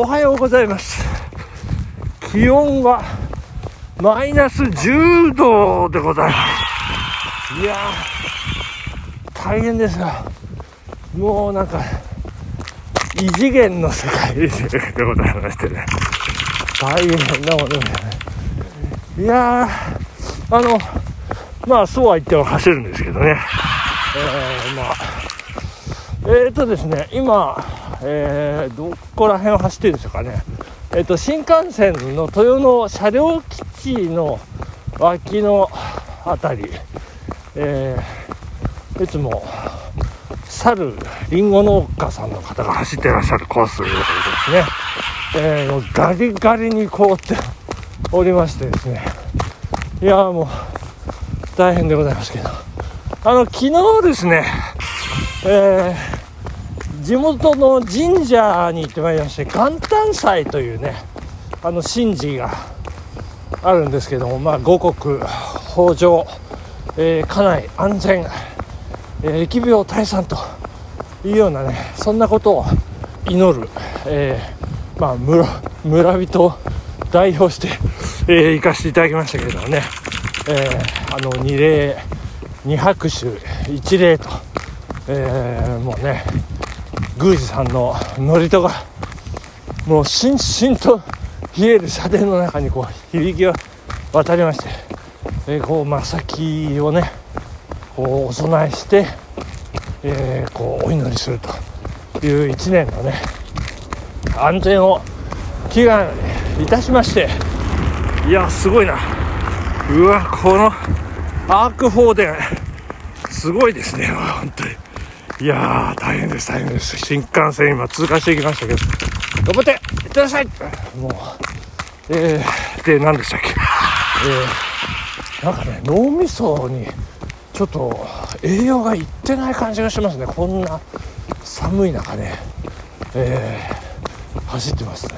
おはようございます。気温はマイナス10度でございます。いやー大変ですよもうなんか異次元の世界でございましてね。大変なものでねいやーあのまあそうは言っても走るんですけどね。えー、まあえーとですね今えー、どこら辺を走ってるでしょうかね。え、ー、と新幹線の豊野車両基地の脇の辺り、えー、いつも猿りんご農家さんの方が走ってらっしゃるコースですね、えー、ガリガリに凍っておりましてですね。いやもう大変でございますけど。あの昨日ですねえー地元の神社に行ってまいりまして元旦祭というねあの神事があるんですけども、まあ、五穀豊穣、えー、家内安全、えー、疫病退散というようなねそんなことを祈る、えー、まあ、村村人を代表して、えー、行かせていただきましたけれどもね、えー、あの二礼二拍手一礼と、えー、もうね宮司さんの祝詞がもうしんしんと冷える社殿の中にこう響きが渡りまして、えー、こうまさきをねこうお供えして、えー、こうお祈りするという1年のね安全を祈願いたしましていやすごいなうわこのアーク放電すごいですね本当に。いやー、大変です、大変です。新幹線今通過していきましたけど、頑張っていってらっしゃいもう、えー、で、何でしたっけ？えー、なんかね、脳みそに、ちょっと栄養がいってない感じがしますね。こんな寒い中ね、えー、走ってますね。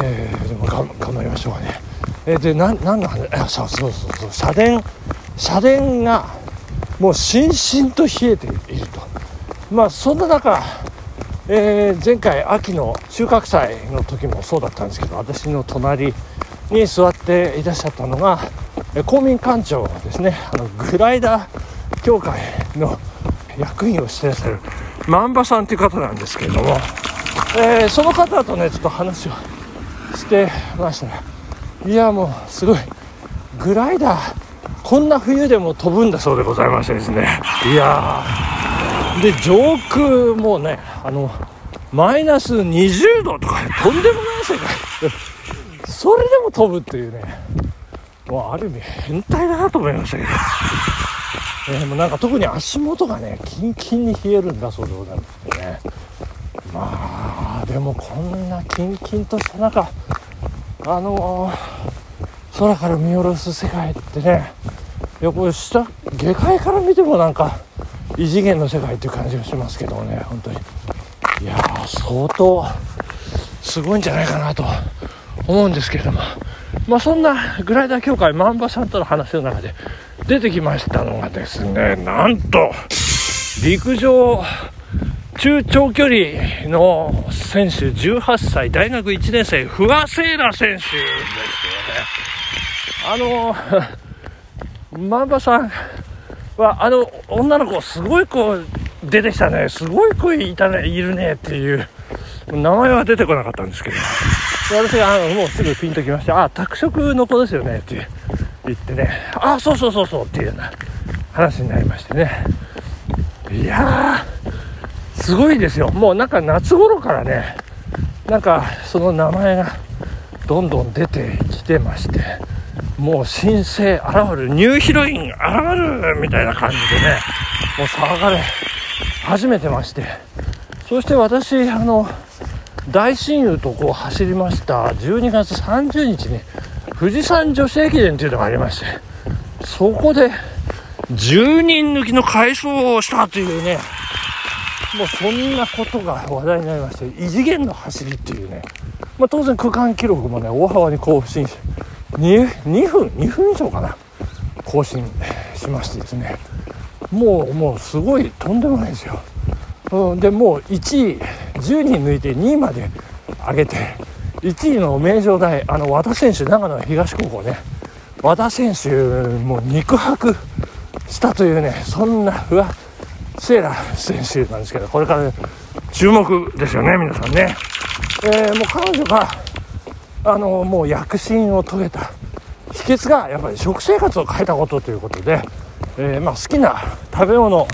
えー、でも頑張りましょうかね。えー、で、な、なんの話、あ、そうそうそうそう、社電、社電が、もうしんしんと冷えていると。まあそんな中、えー、前回秋の収穫祭の時もそうだったんですけど私の隣に座っていらっしゃったのが公民館長ですね。あのグライダー協会の役員をしてらっしゃる万場さんという方なんですけれども、えー、その方とねちょっと話をしてましたね。いやもうすごいグライダーこんな冬でも飛ぶんだそうでございましてですね。いやー。で上空もねあのマイナス20度とかねとんでもない世界。それでも飛ぶっていうね。もうある意味変態だなと思いましたけど、えー、もうなんか特に足元がねキンキンに冷えるんだそうでございますね。まあでもこんなキンキンとした中あのー、空から見下ろす世界ってねいやこれ下下界から見てもなんか異次元の世界っていう感じがしますけどね本当に。いや相当すごいんじゃないかなと思うんですけれども。まあそんなグライダー協会万場さんとの話の中で出てきましたのがですねなんと陸上中長距離の選手18歳大学1年生不破聖衣来選手ですよね。あの万場さんはあの女の子すごい子出てきたね。すごい子いたねいるねっていう。名前は出てこなかったんですけど。私があのもうすぐピンときましてあ拓殖の子ですよねって言ってね。あそうそうそうそうっていうような話になりましてね。いやーすごいですよ。もうなんか夏頃からねなんかその名前がどんどん出てきてまして。もう新星現るニューヒロイン現るみたいな感じでねもう騒がれ始めてまして。そして私あの大親友とこう走りました12月30日に富士山女子駅伝というのがありましてそこで10人抜きの快走をしたというねもうそんなことが話題になりまして異次元の走りっていうね、まあ、当然区間記録もね大幅に更新して 2, 2分2分以上かな。更新しましてですね。もうもうすごいとんでもないですよ、うん、でもう1位10人抜いて2位まで挙げて1位の名城大あの和田選手長野東高校ね。和田選手も肉薄したというねそんなふわシエラ選手なんですけどこれから注目ですよね皆さんね、えー、もう彼女があのもう躍進を遂げた。秘訣がやっぱり食生活を変えたことということで、えー、まあ、好きな食べ物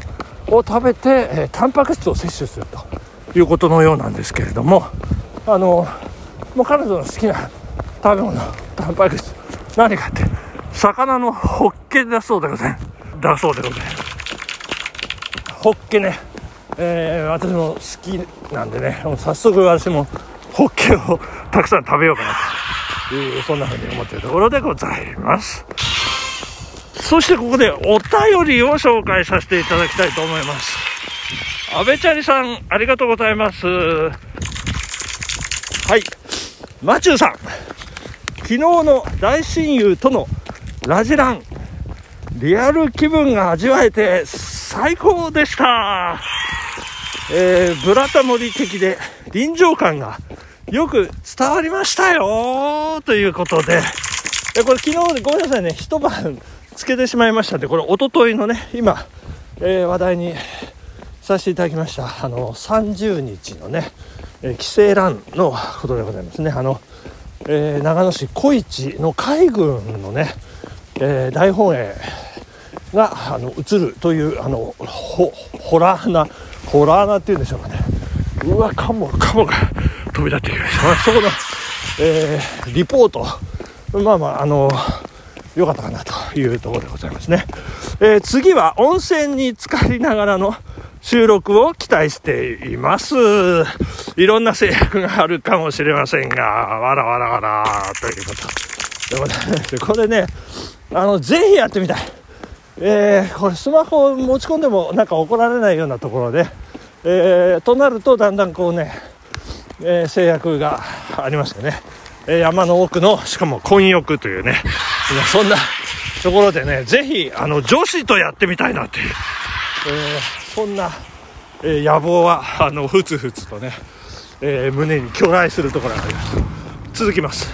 を食べて、えー、タンパク質を摂取するということのようなんですけれどもあのもう彼女の好きな食べ物タンパク質何かって魚のホッケだそうでございます。だそうでございます。ホッケね、えー、私も好きなんでね早速私もホッケをたくさん食べようかなと。いうそんなふうに思っているところでございます。そしてここでお便りを紹介させていただきたいと思います。安倍チャリさんありがとうございます。はい。マチューさん昨日の大親友とのラジランリアル気分が味わえて最高でした。えー、ブラタモリ的で臨場感がよく伝わりましたよということで、えこれ昨日ごめんなさいね、一晩つけてしまいましたんで、これおとといのね、今、えー、話題にさせていただきました、あの、30日のね、えー、帰省ランのことでございますね。あの、えー、長野市小市の海軍のね、えー、大本営があの映るというあのホホラーなホラーなっていうんでしょうかね。うわカモカモが飛び立ってきましたそこの、えー、リポートまあまああの良かったかなというところでございますね、えー、次は温泉に浸かりながらの収録を期待しています。いろんな制約があるかもしれませんが、わらわらわらということでございまして、これね、あの、ぜひやってみたい。えー、これスマホを持ち込んでもなんか怒られないようなところで、えー、となるとだんだんこうね、えー、制約がありましてね、え山の奥のしかも混浴というね。そんなところでねぜひあの女子とやってみたいなっていう、えそんな、え野望はあのふつふつとね、え胸に巨来するところがあります。続きます。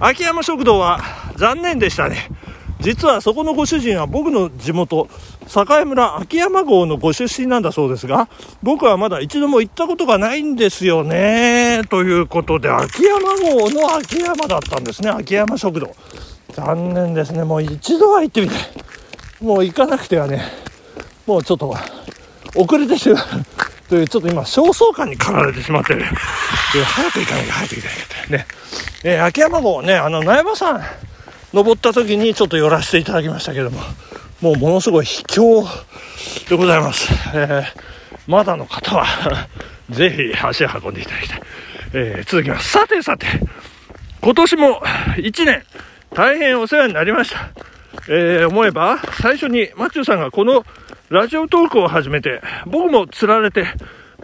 秋山食堂は残念でしたね。実はそこのご主人は僕の地元栄村秋山郷のご出身なんだそうですが僕はまだ一度も行ったことがないんですよねということで秋山郷の秋山だったんですね。秋山食堂。残念ですね。もう一度は行ってみたいもう行かなくてはね。もうちょっと遅れてしまう。というちょっと今焦燥感に駆られてしまってる早く行かなきゃ早く行かなきゃね、え、秋山郷ねあの苗場山登った時にちょっと寄らせていただきましたけども、もうものすごい秘境でございます。えー、まだの方は ぜひ足を運んでいただきたい。えー、続きます。さてさて、今年も1年大変お世話になりました。えー、思えば最初にマチューさんがこのラジオトークを始めて、僕も釣られて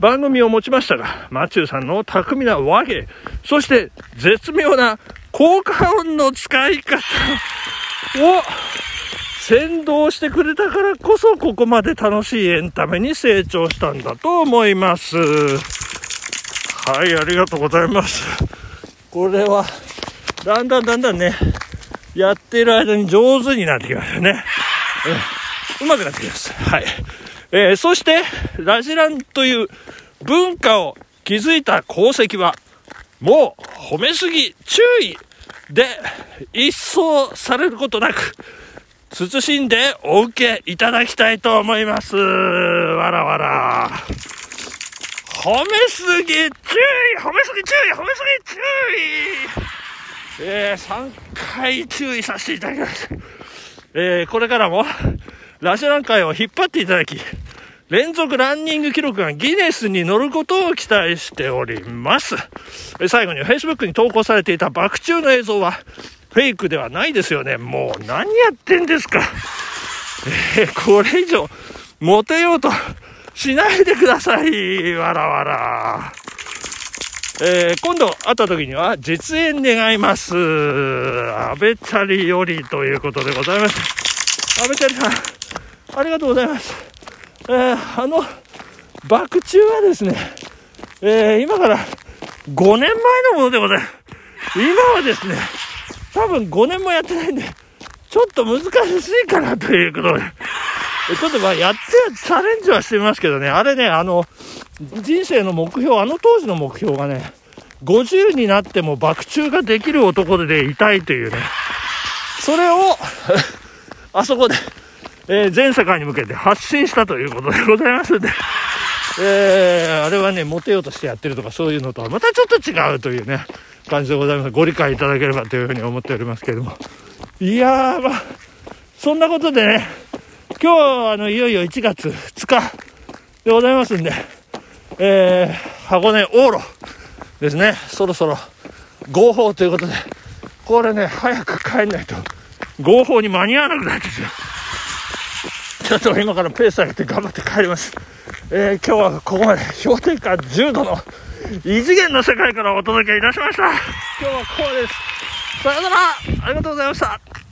番組を持ちましたが、マチューさんの巧みな和芸、そして絶妙な効果音の使い方を先導してくれたからこそここまで楽しいエンタメに成長したんだと思います。はい、ありがとうございます。これは、だんだんだんだんね、やってる間に上手になってきましたね。うまくなってきます。はい。えー、そして、ラジランという文化を築いた功績は、もう褒めすぎ注意で一掃されることなく慎んでお受けいただきたいと思います。わらわら。褒めすぎ注意褒めすぎ注意褒めすぎ注意。えー、3回注意させていただきます。えー、これからも、ラジラン会を引っ張っていただき、連続ランニング記録がギネスに乗ることを期待しております。最後に Facebook に投稿されていた爆中の映像はフェイクではないですよね。もう何やってんですか。えー、これ以上モテようとしないでください。わらわら。えー、今度会った時には実演願います。安倍チャリよりということでございます。安倍チャリさん、ありがとうございます。えー、あの、爆中はですね、えー、今から5年前のものでございます。今はですね、多分5年もやってないんで、ちょっと難しいかなということで、ちょっとまあやってチャレンジはしてみますけどね、あれね、あの、人生の目標、あの当時の目標がね、50になっても爆中ができる男でいたいというね、それを あそこで、えー、全世界に向けて発信したということでございますんで、えー、あれはね、モテようとしてやってるとかそういうのとはまたちょっと違うというね、感じでございます。ご理解いただければというふうに思っておりますけれども。いやー、まあ、そんなことでね、今日あの、いよいよ1月2日でございますんで、えー、箱根往路ですね、そろそろ合法ということで、これね、早く帰んないと、合法に間に合わなくなってしまう。ちょっと今からペース上げて頑張って帰ります。えー、今日はここまで氷点下10度の異次元の世界からお届けいたしました。今日はこうです。さよならありがとうございました